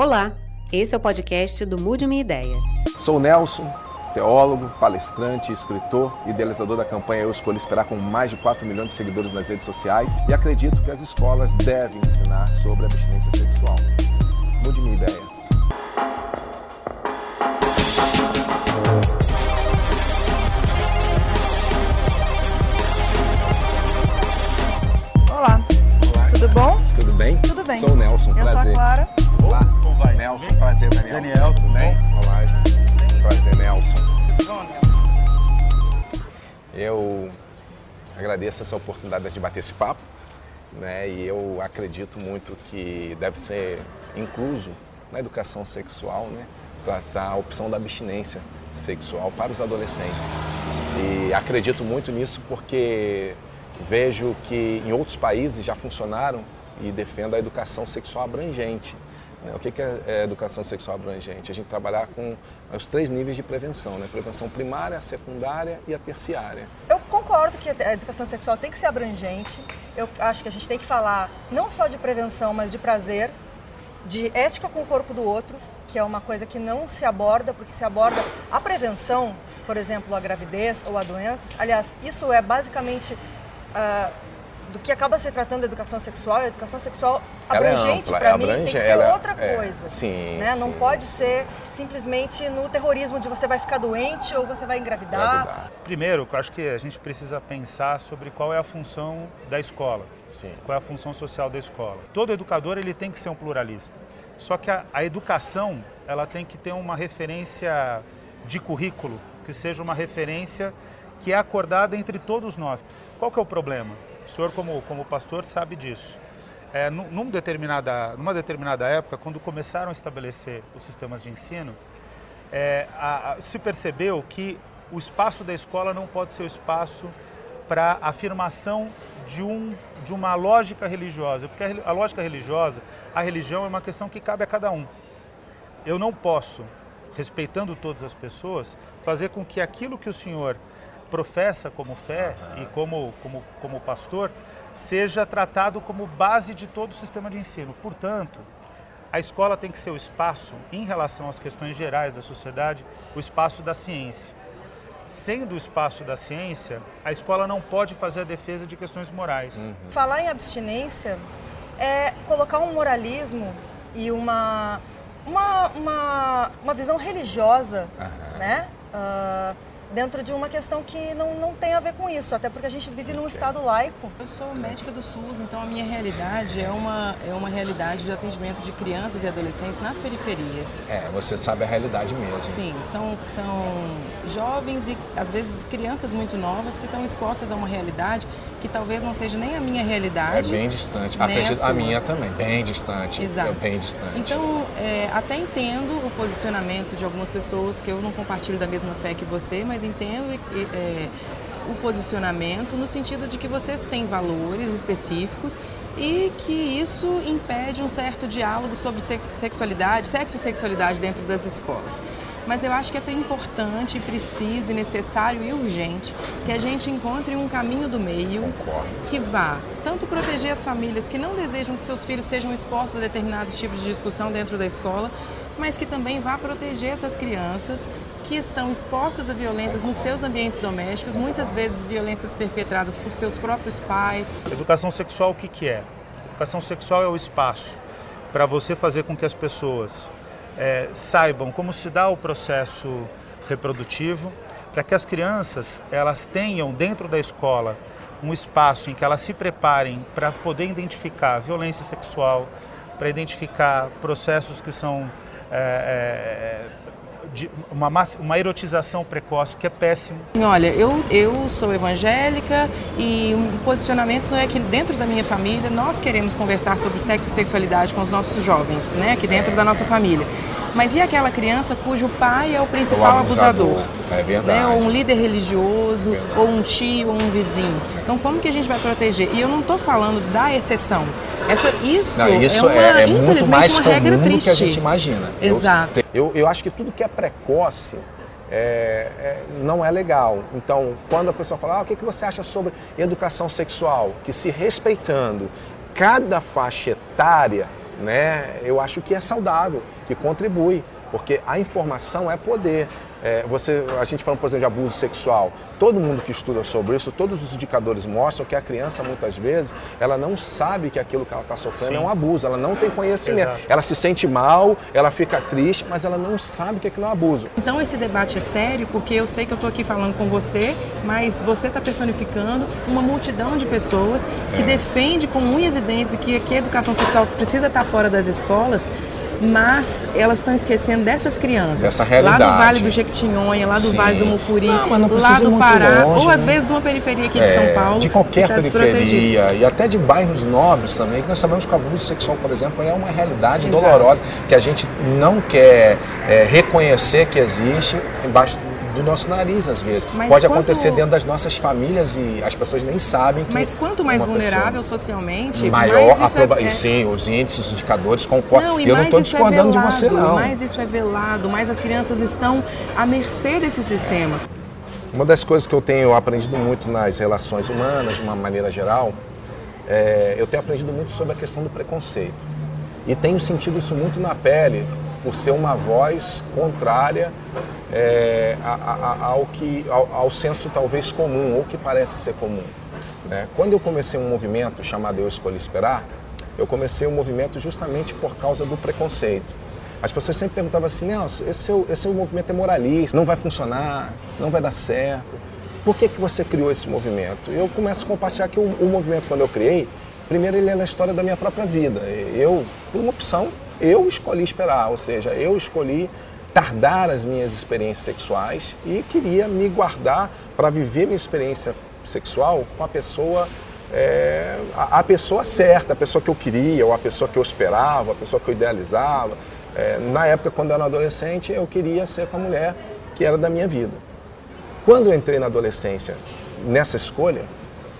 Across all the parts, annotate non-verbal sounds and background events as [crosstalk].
Olá, esse é o podcast do Mude Minha Ideia. Sou o Nelson, teólogo, palestrante, escritor, idealizador da campanha Eu Escolhi Esperar com mais de 4 milhões de seguidores nas redes sociais e acredito que as escolas devem ensinar sobre abstinência sexual. Mude Minha Ideia. Olá. Tudo bom? Tudo bem? Tudo bem. Sou o Nelson, Eu sou a prazer. Clara. Olá. Vai? Nelson, prazer, Daniel. Daniel, tudo bem? Olá, gente. Prazer, Nelson. Tudo bom, Nelson? Eu agradeço essa oportunidade de bater esse papo, né? E eu acredito muito que deve ser incluso na educação sexual, né? Tratar a opção da abstinência sexual para os adolescentes. E acredito muito nisso porque vejo que em outros países já funcionaram e defendo a educação sexual abrangente. Né? O que é é educação sexual abrangente? A gente trabalhar com os três níveis de prevenção, né? Prevenção primária, a secundária e a terciária. Eu concordo que a educação sexual tem que ser abrangente. Eu acho que a gente tem que falar não só de prevenção, mas de prazer, de ética com o corpo do outro, que é uma coisa que não se aborda, porque se aborda a prevenção, por exemplo, a gravidez ou a doenças. Aliás, isso é basicamente ah, do que acaba se tratando da educação sexual. A educação sexual é abrangente, ampla, para é mim, tem que abrange- ser ela é- outra é, coisa. sim, né? Não sim. pode ser simplesmente no terrorismo de você vai ficar doente ou você vai engravidar. Gravidade. Primeiro, eu acho que a gente precisa pensar sobre qual é a função da escola, Sim. qual é a função social da escola. Todo educador ele tem que ser um pluralista. Só que a, a educação ela tem que ter uma referência de currículo que seja uma referência que é acordada entre todos nós. Qual que é o problema? O senhor como como pastor sabe disso. É, num, determinada, numa determinada época, quando começaram a estabelecer os sistemas de ensino, é, a- a- se percebeu que o espaço da escola não pode ser o espaço para afirmação de, um, de uma lógica religiosa, porque a, a lógica religiosa, a religião é uma questão que cabe a cada um. Eu não posso, respeitando todas as pessoas, fazer com que aquilo que o senhor professa como fé e como, como, como pastor seja tratado como base de todo o sistema de ensino. Portanto, a escola tem que ser o espaço, em relação às questões gerais da sociedade, o espaço da ciência. Sendo o espaço da ciência, a escola não pode fazer a defesa de questões morais. Falar em abstinência é colocar um moralismo e uma, uma, uma, uma visão religiosa né? Ah, dentro de uma questão que não, não tem a ver com isso, até porque a gente vive num estado laico. Eu sou médica do SUS, então a minha realidade é uma, é uma realidade de atendimento de crianças e adolescentes nas periferias. É, você sabe a realidade mesmo. Sim, são, são jovens e às vezes crianças muito novas que estão expostas a uma realidade que talvez não seja nem a minha É realidade. bem distante. nem Acredito, sua. a minha também, bem distante. Exato. É bem distante. Então, é, até entendo o posicionamento de algumas pessoas que eu não compartilho da mesma fé que você, mas entendo e, é, o posicionamento no sentido de que vocês têm valores específicos e que isso impede um certo diálogo sobre sex- sexualidade, sexo e sexualidade dentro das escolas. Mas eu acho que é importante, preciso, necessário e urgente que a gente encontre um caminho do meio Concordo. que vá tanto proteger as famílias que não desejam que seus filhos sejam expostos a determinados tipos de discussão dentro da escola, mas que também vá proteger essas crianças que estão expostas a violências nos seus ambientes domésticos, muitas vezes violências perpetradas por seus próprios pais. Educação sexual o que, que é? Educação sexual é o espaço para você fazer com que as pessoas eh, saibam como se dá o processo reprodutivo, para que as crianças elas tenham dentro da escola um espaço em que elas se preparem para poder identificar violência sexual, para identificar processos que são eh, eh, de uma, uma erotização precoce, que é péssimo. Olha, eu, eu sou evangélica e o posicionamento é que dentro da minha família nós queremos conversar sobre sexo e sexualidade com os nossos jovens, né, aqui dentro da nossa família. Mas e aquela criança cujo pai é o principal O abusador, abusador? é verdade. Né, ou um líder religioso, ou um tio, ou um vizinho. Então como que a gente vai proteger? E eu não estou falando da exceção. Essa, isso, Não, isso é, uma, é, é muito mais comum do que a gente imagina. Exato. Eu, eu acho que tudo que é precoce é, é, não é legal. Então, quando a pessoa fala, ah, o que, que você acha sobre educação sexual? Que se respeitando cada faixa etária, né, eu acho que é saudável, que contribui, porque a informação é poder. É, você, a gente falando, por exemplo, de abuso sexual, todo mundo que estuda sobre isso, todos os indicadores mostram que a criança, muitas vezes, ela não sabe que aquilo que ela está sofrendo Sim. é um abuso, ela não tem conhecimento. Exato. Ela se sente mal, ela fica triste, mas ela não sabe que aquilo é um abuso. Então esse debate é sério, porque eu sei que eu estou aqui falando com você, mas você está personificando uma multidão de pessoas que é. defende com unhas e dentes que, que a educação sexual precisa estar fora das escolas mas elas estão esquecendo dessas crianças. Essa realidade. Lá do Vale do Jequitinhonha, lá do Sim. Vale do Mucuri, não, lá do Pará, longe, ou às né? vezes de uma periferia aqui é, de São é, Paulo. De qualquer tá periferia e até de bairros nobres também, que nós sabemos que o abuso sexual, por exemplo, é uma realidade Exato. dolorosa que a gente não quer é, reconhecer que existe embaixo do do nosso nariz, às vezes. Mas Pode quanto... acontecer dentro das nossas famílias e as pessoas nem sabem que. Mas quanto mais vulnerável socialmente, maior mais a proba... é... Sim, os índices, os indicadores concordam. Não, e eu não estou é discordando é velado, de você, não. Mais isso é velado, mais as crianças estão à mercê desse sistema. Uma das coisas que eu tenho aprendido muito nas relações humanas, de uma maneira geral, é, eu tenho aprendido muito sobre a questão do preconceito. E tenho sentido isso muito na pele, por ser uma voz contrária é, a, a, ao, que, ao, ao, senso talvez comum, ou que parece ser comum. Né? Quando eu comecei um movimento chamado Eu Escolhi Esperar, eu comecei um movimento justamente por causa do preconceito. As pessoas sempre perguntavam assim, Nelson, esse seu, esse seu movimento é moralista, não vai funcionar, não vai dar certo. Por que, que você criou esse movimento? Eu começo a compartilhar que o, o movimento, quando eu criei, primeiro ele é na história da minha própria vida. Eu, por uma opção, eu escolhi esperar, ou seja, eu escolhi tardar as minhas experiências sexuais e queria me guardar para viver minha experiência sexual com a pessoa é, a, a, pessoa certa, a pessoa que eu queria, ou a pessoa que eu esperava, a pessoa que eu idealizava. É, na época, quando eu era adolescente, eu queria ser com a mulher que era da minha vida. Quando eu entrei na adolescência, nessa escolha,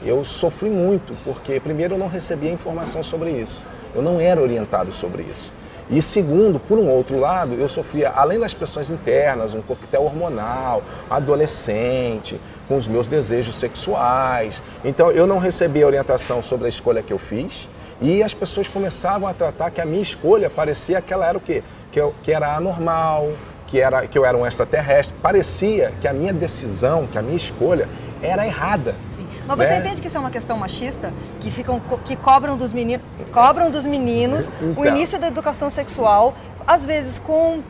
eu sofri muito, porque primeiro eu não recebia informação sobre isso. Eu não era orientado sobre isso. E segundo, por um outro lado, eu sofria, além das pressões internas, um coquetel hormonal, adolescente, com os meus desejos sexuais. Então eu não recebia orientação sobre a escolha que eu fiz. E as pessoas começavam a tratar que a minha escolha parecia que ela era o quê? Que, eu, que era anormal, que, era, que eu era um extraterrestre. Parecia que a minha decisão, que a minha escolha era errada. Mas você né? entende que isso é uma questão machista? Que, ficam, que cobram dos meninos, cobram dos meninos então. o início da educação sexual, às vezes com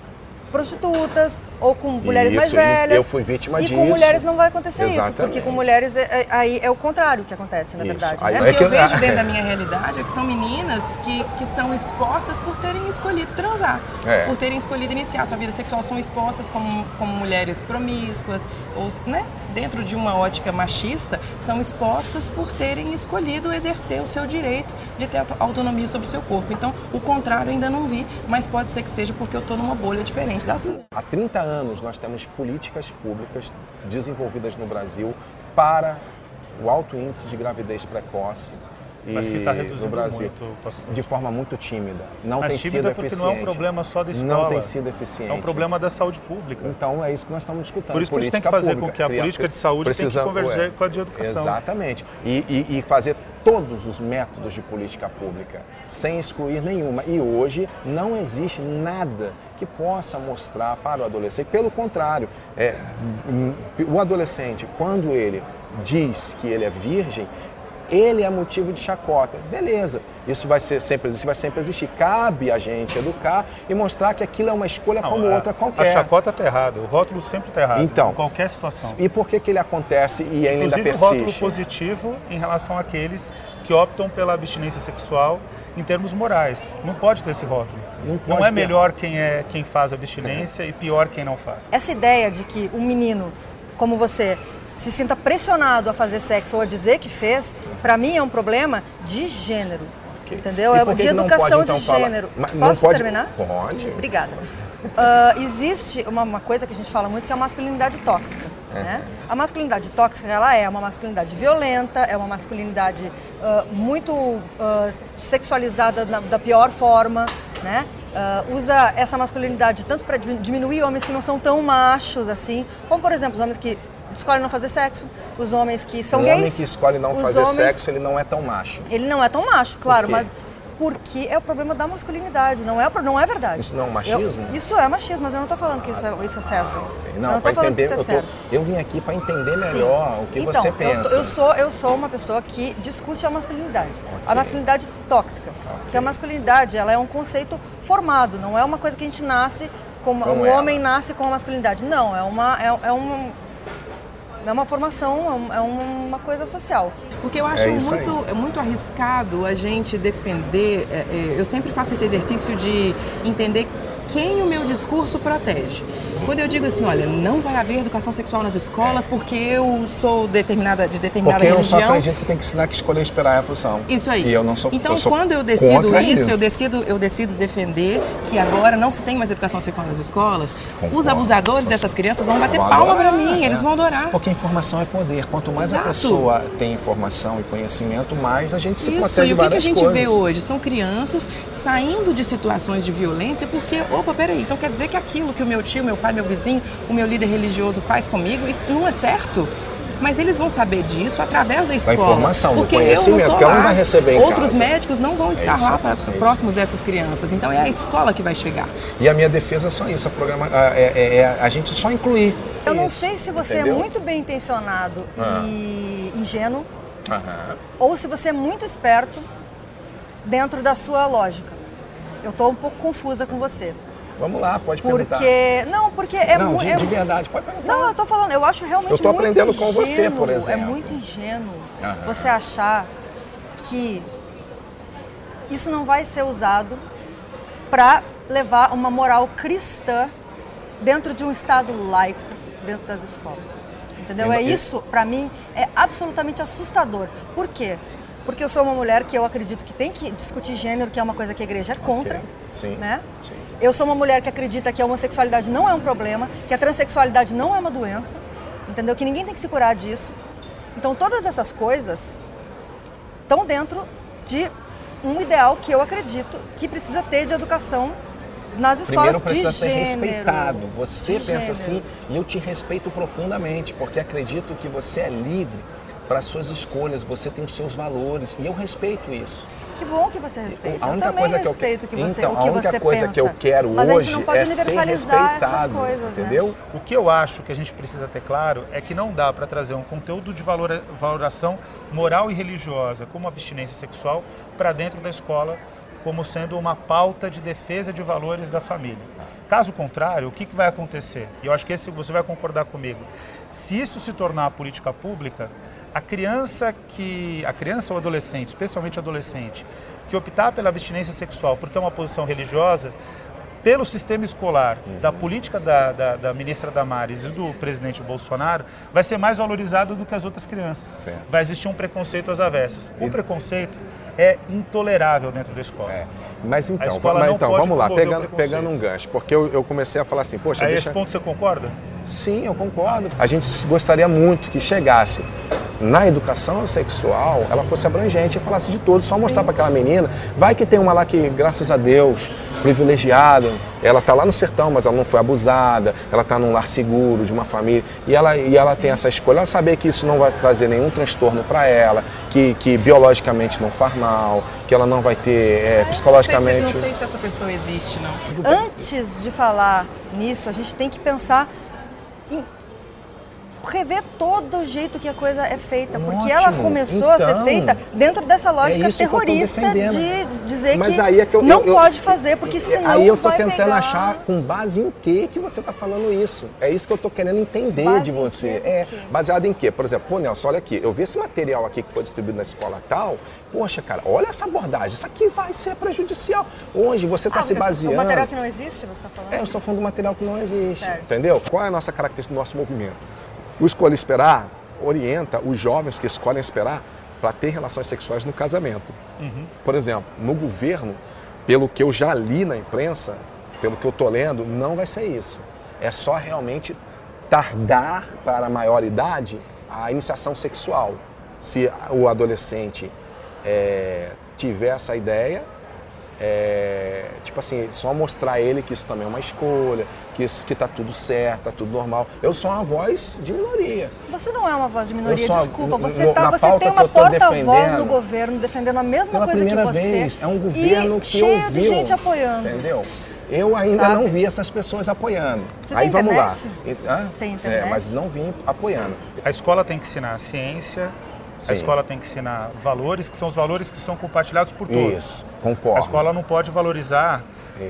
prostitutas ou com mulheres isso, mais velhas. Eu fui vítima e disso. E com mulheres não vai acontecer Exatamente. isso, porque com mulheres é, é, aí é, o contrário que acontece, na isso. verdade. Né? É o que eu vejo [laughs] dentro da minha realidade é que são meninas que, que são expostas por terem escolhido transar, é. por terem escolhido iniciar sua vida sexual, são expostas como, como mulheres promíscuas, ou, né? dentro de uma ótica machista, são expostas por terem escolhido exercer o seu direito de ter autonomia sobre o seu corpo. Então, o contrário ainda não vi, mas pode ser que seja porque eu estou numa bolha diferente da sua. Há 30 anos nós temos políticas públicas desenvolvidas no Brasil para o alto índice de gravidez precoce, mas que está reduzindo no Brasil, muito, pastor. De forma muito tímida. Não Mas tem sido eficiente. não é um problema só da escola. Não tem sido eficiente. É um problema da saúde pública. Então é isso que nós estamos discutindo. Por isso que a gente tem que fazer pública. com que a política de saúde Precisa, tem que converger é, com a de educação. Exatamente. E, e, e fazer todos os métodos de política pública, sem excluir nenhuma. E hoje não existe nada que possa mostrar para o adolescente. Pelo contrário, é, o adolescente, quando ele diz que ele é virgem, ele é motivo de chacota. Beleza, isso vai ser sempre isso vai sempre existir. Cabe a gente educar e mostrar que aquilo é uma escolha Não, como a, outra qualquer. A chacota está errada, o rótulo sempre está errado. Então, em qualquer situação. E por que, que ele acontece e ainda Inclusive, persiste? o rótulo positivo em relação àqueles que optam pela abstinência sexual em termos morais. Não pode ter esse rótulo. Não, não é ter. melhor quem é quem faz abstinência é. e pior quem não faz. Essa ideia de que um menino como você se sinta pressionado a fazer sexo ou a dizer que fez, para mim é um problema de gênero. Okay. Entendeu? É de educação pode, então, de gênero. Posso pode... terminar? Pode. Obrigada. Uh, existe uma, uma, coisa que a gente fala muito que é a masculinidade tóxica. Uhum. Né? A masculinidade tóxica ela é uma masculinidade violenta, é uma masculinidade uh, muito uh, sexualizada na, da pior forma, né? usa essa masculinidade tanto para diminuir homens que não são tão machos assim, como por exemplo os homens que escolhem não fazer sexo, os homens que são um gays. O homem que escolhe não fazer homens, sexo, ele não é tão macho. Ele não é tão macho, claro, mas porque é o problema da masculinidade, não é, não é verdade. Isso não é um machismo? Eu, isso é machismo, mas eu não estou falando que isso é, isso é certo. Não, eu não para falando entender, que isso é eu, tô- certo. eu vim aqui para entender melhor Sim. o que então, você eu- pensa. Eu, sou, eu sou uma pessoa que discute a masculinidade. A masculinidade tóxica. Porque a masculinidade ela é um conceito formado, não é uma coisa que a gente nasce como Com o ela. homem nasce com a masculinidade. Não, é uma, é, é um, é uma formação, é, é uma coisa social. Porque eu acho É muito, é muito arriscado a gente defender. é, é, eu sempre faço esse exercício de entender quem o meu discurso protege. Quando eu digo assim, olha, não vai haver educação sexual nas escolas porque eu sou determinada de determinada Porque eu só religião. acredito que tem que ensinar que escolher esperar é a posição. Isso aí. E eu não sou Então, eu sou quando eu decido isso, isso, eu decido, eu decido defender que agora não se tem mais educação sexual nas escolas. Concordo. Os abusadores dessas crianças vão bater Vão palma pra mim, é. eles vão adorar. Porque informação é poder. Quanto mais a Exato. pessoa tem informação e conhecimento, mais a gente se Isso, protege e de o que, que a gente coisas. vê hoje? São crianças saindo de situações de violência porque, opa, peraí, então quer dizer que aquilo que o meu tio, meu pai, meu vizinho, o meu líder religioso faz comigo, isso não é certo? Mas eles vão saber disso através da escola. informação, do porque eu conhecimento, não tô que ela não vai receber em Outros casa. médicos não vão estar isso, lá pra- é próximos dessas crianças. Então é a escola que vai chegar. E a minha defesa é só isso, a, programa, a- é, é- é a gente só incluir. Eu não Isso, sei se você entendeu? é muito bem intencionado Ah. e ingênuo, Aham. ou se você é muito esperto dentro da sua lógica. Eu estou um pouco confusa com você. Vamos lá, pode perguntar. Porque. Não, porque é não, muito. de, de verdade, pode perguntar. Não, eu tô falando, eu acho realmente Eu tô muito aprendendo com você, ingênuo, por É exemplo. muito ingênuo Aham. você achar que isso não vai ser usado para levar uma moral cristã dentro de um estado laico, dentro das escolas. Entendeu? Eu- É eu- isso, para mim, é absolutamente assustador. Por quê? Porque eu sou uma mulher que eu acredito que tem que discutir gênero, que é uma coisa que a igreja é contra. Sim. Né? Sim. Eu sou uma mulher que acredita que a homossexualidade não é um problema, que a transexualidade não é uma doença, entendeu? Que ninguém tem que se curar disso. Então todas essas coisas estão dentro de um ideal que eu acredito que precisa ter de educação nas escolas Primeiro precisa ser gênero. respeitado. Você De pensa gênero. assim e eu te respeito profundamente, porque acredito que você é livre para suas escolhas, você tem os seus valores e eu respeito isso. Que bom que você respeita. A única eu também coisa que eu respeito que- você, então, o que a única você coisa pensa. que eu quero hoje é ser respeitado, coisas, né? entendeu? O que eu acho que a gente precisa ter claro é que não dá para trazer um conteúdo de valora- valoração moral e religiosa, como abstinência sexual, para dentro da escola, como sendo uma pauta de defesa de valores da família. Caso contrário, o que, que vai acontecer? E eu acho que esse você vai concordar comigo. Se isso se tornar política pública, a criança que a criança ou adolescente, especialmente adolescente, que optar pela abstinência sexual porque é uma posição religiosa, pelo sistema escolar, da política da, da, da ministra Damares e do presidente Bolsonaro, vai ser mais valorizado do que as outras crianças. Certo. Vai existir um preconceito às avessas. O preconceito é intolerável dentro da escola. É. Mas então, mas então vamos lá, pegando, pegando um gancho, porque eu, eu comecei a falar assim, poxa, A deixa... esse ponto você concorda? Sim, eu concordo. A gente gostaria muito que chegasse na educação sexual, ela fosse abrangente e falasse de todos, só mostrar para aquela menina. Vai que tem uma lá que, graças a Deus, privilegiada, ela está lá no sertão, mas ela não foi abusada, ela está num lar seguro, de uma família, e ela, e ela tem essa escolha, ela saber que isso não vai trazer nenhum transtorno para ela, que, que biologicamente não faz mal, que ela não vai ter é, psicologicamente. Não sei, se, não sei se essa pessoa existe, não. Antes de falar nisso, a gente tem que pensar em rever todo o jeito que a coisa é feita, porque ela começou a ser Então, feita dentro dessa lógica que eu tô terrorista de dizer Mas que aí é que eu, não eu- eu- pode fazer, porque senão Aí eu tô tentando pegar... achar com base em que que você tá falando isso. É isso que eu tô querendo entender Base de você. quê? É, baseado em quê? Por exemplo, pô, Nelson, olha aqui, eu vi esse material aqui que foi distribuído na escola tal. Poxa, cara, olha essa abordagem. Isso aqui vai ser prejudicial. Hoje você está Ah, se o baseando. material que não existe, você está falando? É, eu estou falando do material que não existe, entendeu? Qual é a nossa característica do nosso movimento? O Escolha Esperar orienta os jovens que escolhem esperar para ter relações sexuais no casamento. Por exemplo, no governo, pelo que eu já li na imprensa, pelo que eu estou lendo, não vai ser isso. É só realmente tardar para a maior idade a iniciação sexual. Se o adolescente eh, tiver essa ideia, é, tipo assim, só mostrar a ele que isso também é uma escolha, que isso que tá tudo certo, tá tudo normal. Eu sou uma voz de minoria. Você não é uma voz de minoria, sou a- desculpa. Você, no- tá, você tem uma porta-voz no governo defendendo a mesma Pela coisa primeira que você. vez, é um governo e que cheio ouviu. de gente apoiando. Entendeu? Eu ainda Sabe? não vi essas pessoas apoiando. Você Aí tem vamos internet? lá. Hã? Tem internet? É, mas não vim apoiando. A escola tem que ensinar a ciência, Sim. a escola tem que ensinar valores, que são os valores que são compartilhados por todos. Isso, concordo. A escola não pode valorizar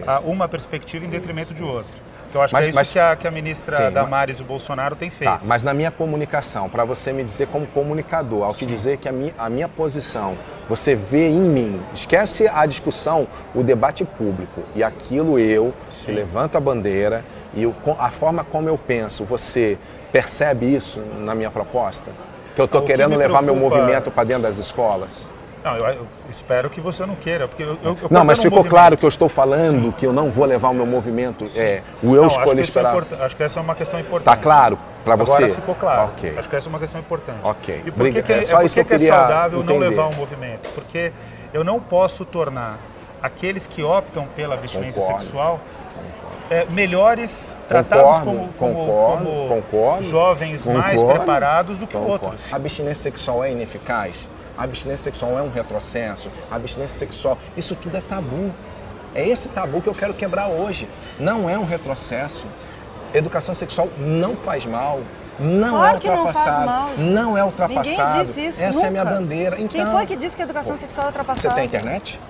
ah, uma perspectiva em detrimento de outra. Então, eu acho Mas- que é isso mas- que, a, que a ministra Sim, Damares e o Bolsonaro têm feito. Tá, mas na minha comunicação, para você me dizer como comunicador, ao te dizer que a minha, a minha posição, você vê em mim, esquece a discussão, o debate público, e aquilo eu, que levanto a bandeira, e o- a forma como eu penso, você percebe isso na minha proposta? Que eu estou que querendo me levar meu movimento para dentro das escolas? Não, eu, eu espero que você não queira, porque eu, eu, Não, mas ficou movimento. claro que eu estou falando que eu não vou levar o meu movimento, é, o eu Não, isso é esperar. import- Acho que essa é uma questão importante. Tá claro para você? Agora ficou claro. Ok. Acho que essa é uma questão importante. Ok. E por Briga- que, é é, só por isso que eu que é queria saudável não entender. levar um movimento? Porque eu não posso tornar aqueles que optam pela abstinência Concordo. sexual é, melhores, tratados Concordo, como, como, como jovens mais preparados do que outros. A abstinência sexual é ineficaz? A abstinência sexual é um retrocesso? A abstinência sexual, isso tudo é tabu. É esse tabu que eu quero quebrar hoje. Não é um retrocesso. Educação sexual não faz mal. Não Claro é não faz ultrapassado. gente. Não é ultrapassado. Ninguém disse isso Essa nunca. é a minha bandeira. Então, Quem foi que disse que a educação sexual é Você ultrapassada? tem internet?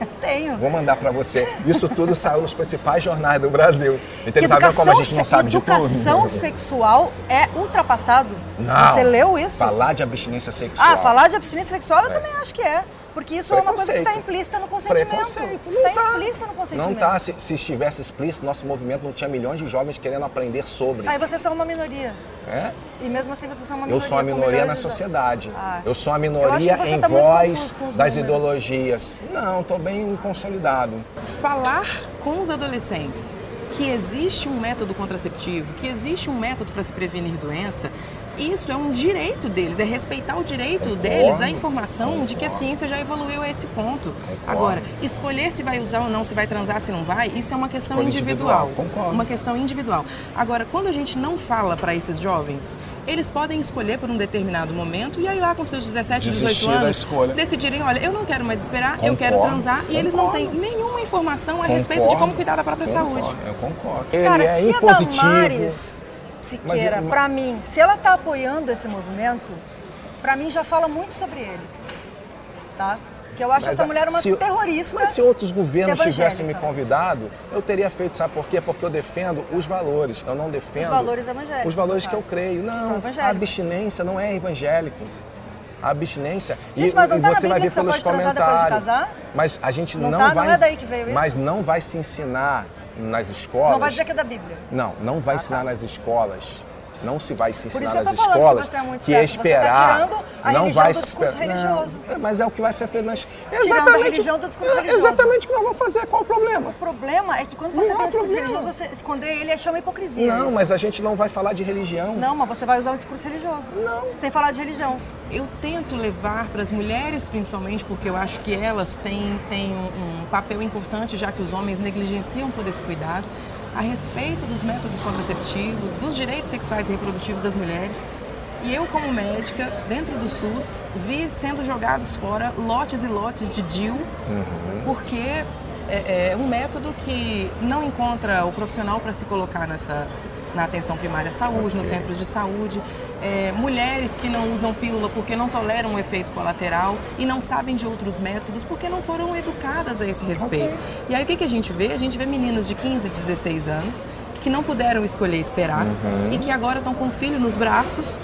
[laughs] Tenho. Vou mandar para você. Isso tudo saiu nos principais jornais do Brasil. Então, tá vendo como a gente não sabe de tudo? educação [laughs] sexual é ultrapassado? Não. Você leu isso? Falar de abstinência sexual. Ah, falar de abstinência sexual eu É. também acho que é. Porque isso é uma coisa que está implícita no consentimento. Preconceito. Não Tá tá. implícita no consentimento. Não tá. Se, se estivesse explícito, nosso movimento não tinha milhões de jovens querendo aprender sobre. Aí vocês são uma minoria. É? E mesmo assim vocês são uma Eu minoria. sou a com minoria na de- sociedade. Ah. Eu sou a Eu acho minoria em tá voz das números. ideologias. Não, estou bem consolidado. falar com os adolescentes que existe um método contraceptivo, que existe um método para se prevenir doença, isso é um direito deles, é respeitar o direito Concordo. deles, a informação de que a ciência já evoluiu a esse ponto. Agora, escolher se vai usar ou não, se vai transar, se não vai, isso é uma questão individual. individual, concordo. Uma questão individual. Agora, quando a gente não fala para esses jovens, eles podem escolher por um determinado momento e aí lá com seus 17, 18 Desistir da anos, escolha. decidirem, olha, eu não quero mais esperar, eu quero Concordo, transar e eles não têm concordo. nenhuma informação a respeito de Concordo, como cuidar da própria concordo, saúde. Eu concordo. Cara, Ele é se impositivo. a Damares Siqueira, Mas- pra mim, se ela tá apoiando esse movimento, pra mim já fala muito sobre ele. Tá? Que eu acho Mas essa mulher uma se- terrorista. Mas se outros governos tivessem me convidado, eu teria feito, sabe por quê? Porque eu defendo os valores. Eu não defendo. Os valores evangélicos, Os valores que eu creio. Não, a abstinência não é evangélico. A abstinência. Gente, e, mas não e tá você vai ver pelos de comentários. casar? Mas a gente Não não, tá? Não vai. é daí que veio isso? Mas não vai se ensinar nas escolas. Não vai dizer que é da Bíblia. Não, não vai Ah, ensinar tá. nas escolas. Não se vai se ensinar nas que escolas é que é tá esperar. tirando a não religião vai do se discurso esper- religioso. Não, mas é o que vai ser feito nas Tirando a religião do discurso religioso. Exatamente o que nós vamos fazer. Qual o problema? O problema é que quando Não você há tem um discurso problema. religioso, você esconder ele é chama hipocrisia. Não, isso. mas a gente não vai falar de religião. Não, mas você vai usar um discurso religioso. Não. Sem falar de religião. Eu tento levar para as mulheres, principalmente, porque eu acho que elas têm, têm um, um papel importante, já que os homens negligenciam todo esse cuidado, a respeito dos métodos contraceptivos, dos direitos sexuais e reprodutivos das mulheres. E eu, como médica, dentro do SUS, vi sendo jogados fora lotes e lotes de DIU, porque é, é um método que não encontra o profissional para se colocar nessa, na atenção primária à saúde, nos centros de saúde. É, mulheres que não usam pílula porque não toleram o efeito colateral e não sabem de outros métodos porque não foram educadas a esse respeito. E aí o que, que a gente vê? A gente vê meninas de 15, 16 anos que não puderam escolher esperar e que agora estão com o filho nos braços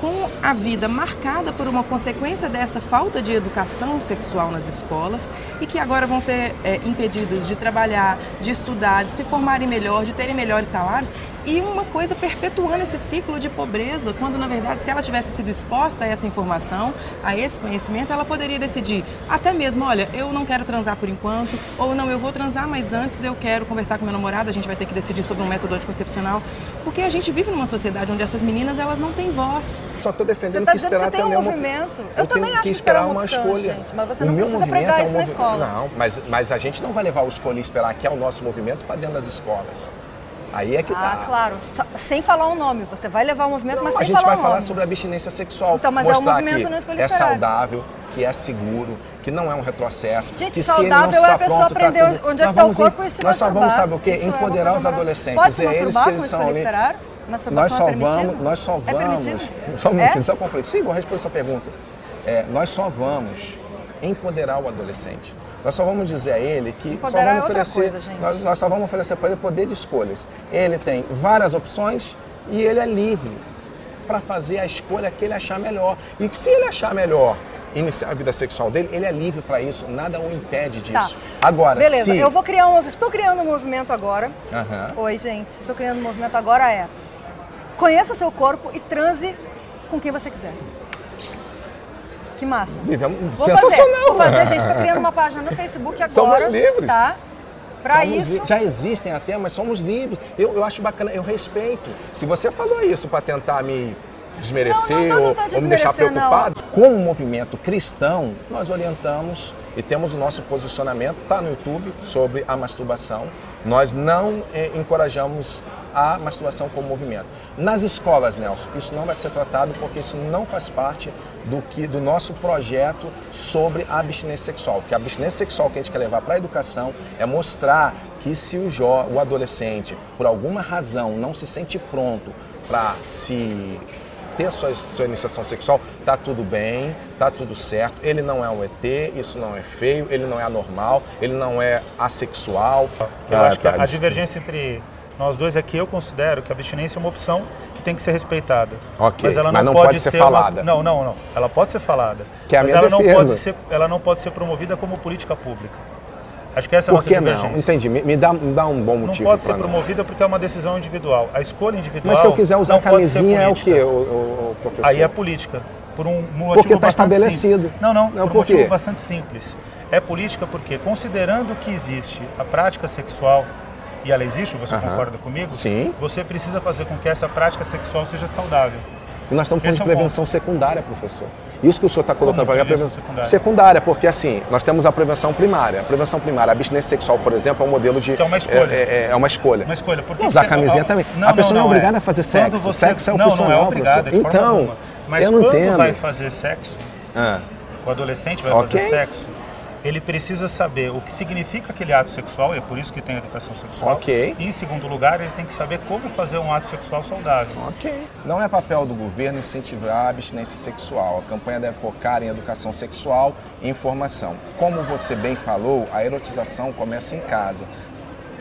com a vida marcada por uma consequência dessa falta de educação sexual nas escolas e que agora vão ser é, impedidas de trabalhar, de estudar, de se formarem melhor, de terem melhores salários e uma coisa perpetuando esse ciclo de pobreza, quando na verdade se ela tivesse sido exposta a essa informação, a esse conhecimento, ela poderia decidir até mesmo, olha, eu não quero transar por enquanto, ou não, eu vou transar, mas antes eu quero conversar com meu namorado, a gente vai ter que decidir sobre um método anticoncepcional, porque a gente vive numa sociedade onde essas meninas elas não têm voz, Só estou defendendo Você tá que dizendo que esperar você tem um também uma- movimento. Eu Eu, também acho que esperar esperar uma opção, escolha. gente, mas você O não meu precisa movimento pregar é um isso na escola. Não, mas, mas a gente não vai levar o escolha e esperar que é o nosso movimento para dentro das escolas. Aí é que Ah, tá. claro. Só- sem falar o nome. Você vai levar o movimento, mas a sem gente falar vai o falar nome. sobre abstinência sexual. Então, mas é um mostrar movimento que não escolha é esperar. saudável, que é seguro, que não é um retrocesso. Gente, que se ele não saudável é está a pessoa pronto, tá aprender tudo- onde é que tá o em- corpo e se Nós só vamos, sabe o quê? Isso é Empoderar os adolescentes. Pode é eles que eles são ali. esperar? Nós Masturbação só é vamos, nós só É vamos. permitido? [laughs] Só um É? só concluir. Sim, vou responder sua pergunta. É, nós só vamos empoderar o adolescente. Nós só vamos dizer a ele que só Empoderar vamos é oferecer, coisa, gente. nós, nós só vamos oferecer para ele poder de escolhas. Ele tem várias opções e ele é livre para fazer a escolha que ele achar melhor. E que se ele achar melhor iniciar a vida sexual dele, ele é livre para isso, nada o impede disso. Tá. Agora, Beleza, se eu vou criar um. Estou criando um movimento agora. Oi, gente. Estou criando um movimento agora é. Conheça seu corpo e transe com quem você quiser. Que massa. Vivemos Vou sensacional. Fazer, vou fazer, gente. Estou [laughs] criando uma página no Facebook agora. Somos livres. Tá? Para isso. Já existem até, mas somos livres. Eu, eu acho bacana, eu respeito. Se você falou isso para tentar me desmerecer Não, não tô ou, ou me deixar não. preocupado, como movimento cristão, nós orientamos e temos o nosso posicionamento, está no YouTube, sobre a masturbação. Nós não eh, encorajamos a masturbação como movimento. Nas escolas, Nelson, isso não vai ser tratado porque isso não faz parte do, que, do nosso projeto sobre a abstinência sexual. Que a abstinência sexual que a gente quer levar para a educação é mostrar que se o, jo, o adolescente, por alguma razão, não se sente pronto para se ter sua, sua iniciação sexual, tá tudo bem, tá tudo certo. Ele não é um ET, isso não é feio, ele não é anormal, ele não é assexual. Eu Ah, acho que a, tá, a divergência entre nós dois é que eu considero que a abstinência é uma opção que tem que ser respeitada. Ok, mas ela mas não, não pode, pode ser uma- falada. Não, não, não. Ela pode ser falada. Que é a mas minha ela não defesa. pode ser, ela não pode ser promovida como política pública. Acho que essa é a Por nossa que não? Entendi. Me, me dá, me dá um bom Não motivo pode ser não. promovida porque é uma decisão individual. A escolha individual. Mas se eu quiser usar não ser camisinha, é o quê, o, o- professor? Aí é política. Por um motivo Porque tá bastante estabelecido. simples. Não, não, Não, por um por motivo quê? bastante simples. É política porque, considerando que existe a prática sexual, e ela existe, você Aham. concorda comigo? Sim. Você precisa fazer com que essa prática sexual seja saudável. E nós estamos falando Esse de é prevenção secundária, professor. Isso que o senhor está colocando para mim é prevenção secundária? secundária, porque assim, nós temos a prevenção primária. A prevenção primária, a abstinência sexual, por exemplo, é um modelo de. Que é uma escolha. É, é- é uma escolha. Uma escolha. Por Não usar que- camisinha também. não, a pessoa não, não, é obrigada é. a fazer sexo. você- Sexo é não, opcional, não é obrigada, Então, alguma. Mas eu não quando entendo. vai fazer sexo, Ah, o adolescente vai Ok. fazer sexo, ele precisa saber o que significa aquele ato sexual, e é por isso que tem educação sexual. Ok. E em segundo lugar, ele tem que saber como fazer um ato sexual saudável. ok. Não é papel do governo incentivar a abstinência sexual. A campanha deve focar em educação sexual e informação. Como você bem falou, a erotização começa em casa.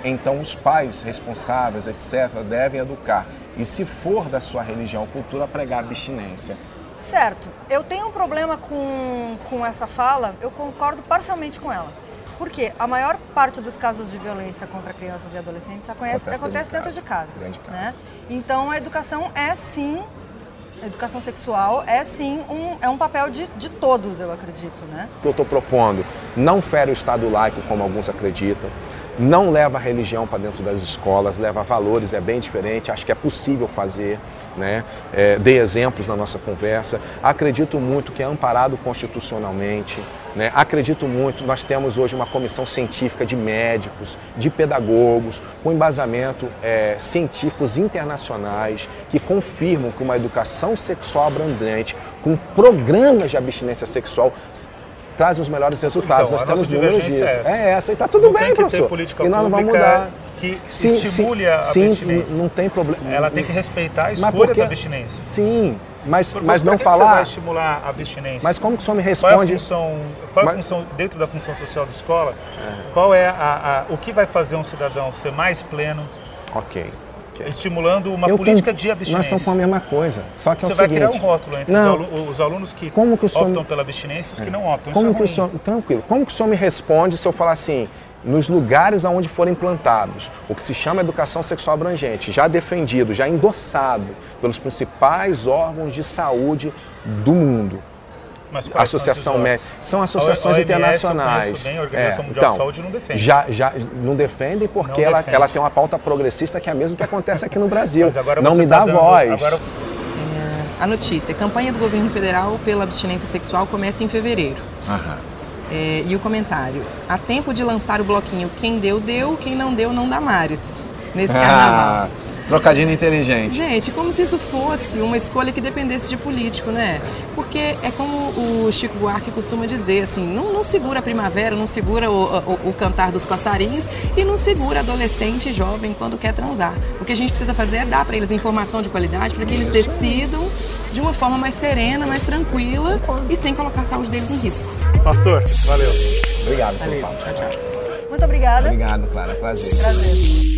Então, os pais responsáveis, etc., devem educar. E se for da sua religião ou cultura, pregar abstinência. Certo. Eu tenho um problema com, com essa fala, eu concordo parcialmente com ela. Porque a maior parte dos casos de violência contra crianças e adolescentes acontece, Acontece dentro de casa, casa. dentro de casa. né? Então a educação é sim, a educação sexual é sim um, é um papel de, de todos, eu acredito, né? O que eu estou propondo não fere o Estado laico, como alguns acreditam. Não leva religião para dentro das escolas, leva valores, é bem diferente. Acho que é possível fazer. Né? É, dei exemplos na nossa conversa. Acredito muito que é amparado constitucionalmente. Né? Acredito muito, nós temos hoje uma comissão científica de médicos, de pedagogos, com embasamento é, científicos internacionais que confirmam que uma educação sexual abrangente, com programas de abstinência sexual, traz os melhores resultados. Então, nós temos números disso. divergência é essa. É essa, e tá tudo Não bem, professor. e nós não vamos mudar. que sim, estimule sim, a sim, abstinência. não tem problema. Ela tem que respeitar a Mas escolha porque- da abstinência. Sim, mas, Por- mas não que você falar. vai estimular a abstinência? Mas como que o senhor me Qual é a responde? função, qual é a Mas- função dentro da função social da escola? Qual é a, a- o que vai fazer um cidadão ser mais pleno, Ok. Ok. estimulando uma Eu política com- de abstinência? Nós estamos com a mesma coisa. Só que Você é o vai seguinte. criar um rótulo entre Não. os, alu- os alunos que Como que o senhor- optam pela abstinência e os que não optam. Como Isso que é o senhor, tranquilo, como que o senhor me responde se eu falar assim, nos lugares onde forem implantados, o que se chama educação sexual abrangente, já defendido, já endossado pelos principais órgãos de saúde do mundo, Associação Médica, são associações internacionais. conheço bem, a Organização É, Mundial então, de Saúde não defende. Já, já não defendem porque Não ela, defende. ela tem uma pauta progressista que é a mesma que acontece aqui no Brasil. Mas agora não você me tá dá dando- voz. Agora, a notícia: campanha do governo federal pela abstinência sexual começa em fevereiro. Aham. É, e o comentário: há tempo de lançar o bloquinho Quem deu, deu, quem não deu, não dá mares. Nesse carnaval. Ah, trocadilho inteligente. Gente, como se isso fosse uma escolha que dependesse de político, né? Porque é como o Chico Buarque costuma dizer, assim, não, não segura a primavera, não segura o, o, o cantar dos passarinhos e não segura adolescente e jovem quando quer transar. O que a gente precisa fazer é dar para eles informação de qualidade para que eles decidam de uma forma mais serena, mais tranquila e sem colocar a saúde deles em risco. Pastor, valeu. Obrigado pelo papo. Tchau, tchau. Muito obrigada. Obrigado, Clara. Prazer. Prazer.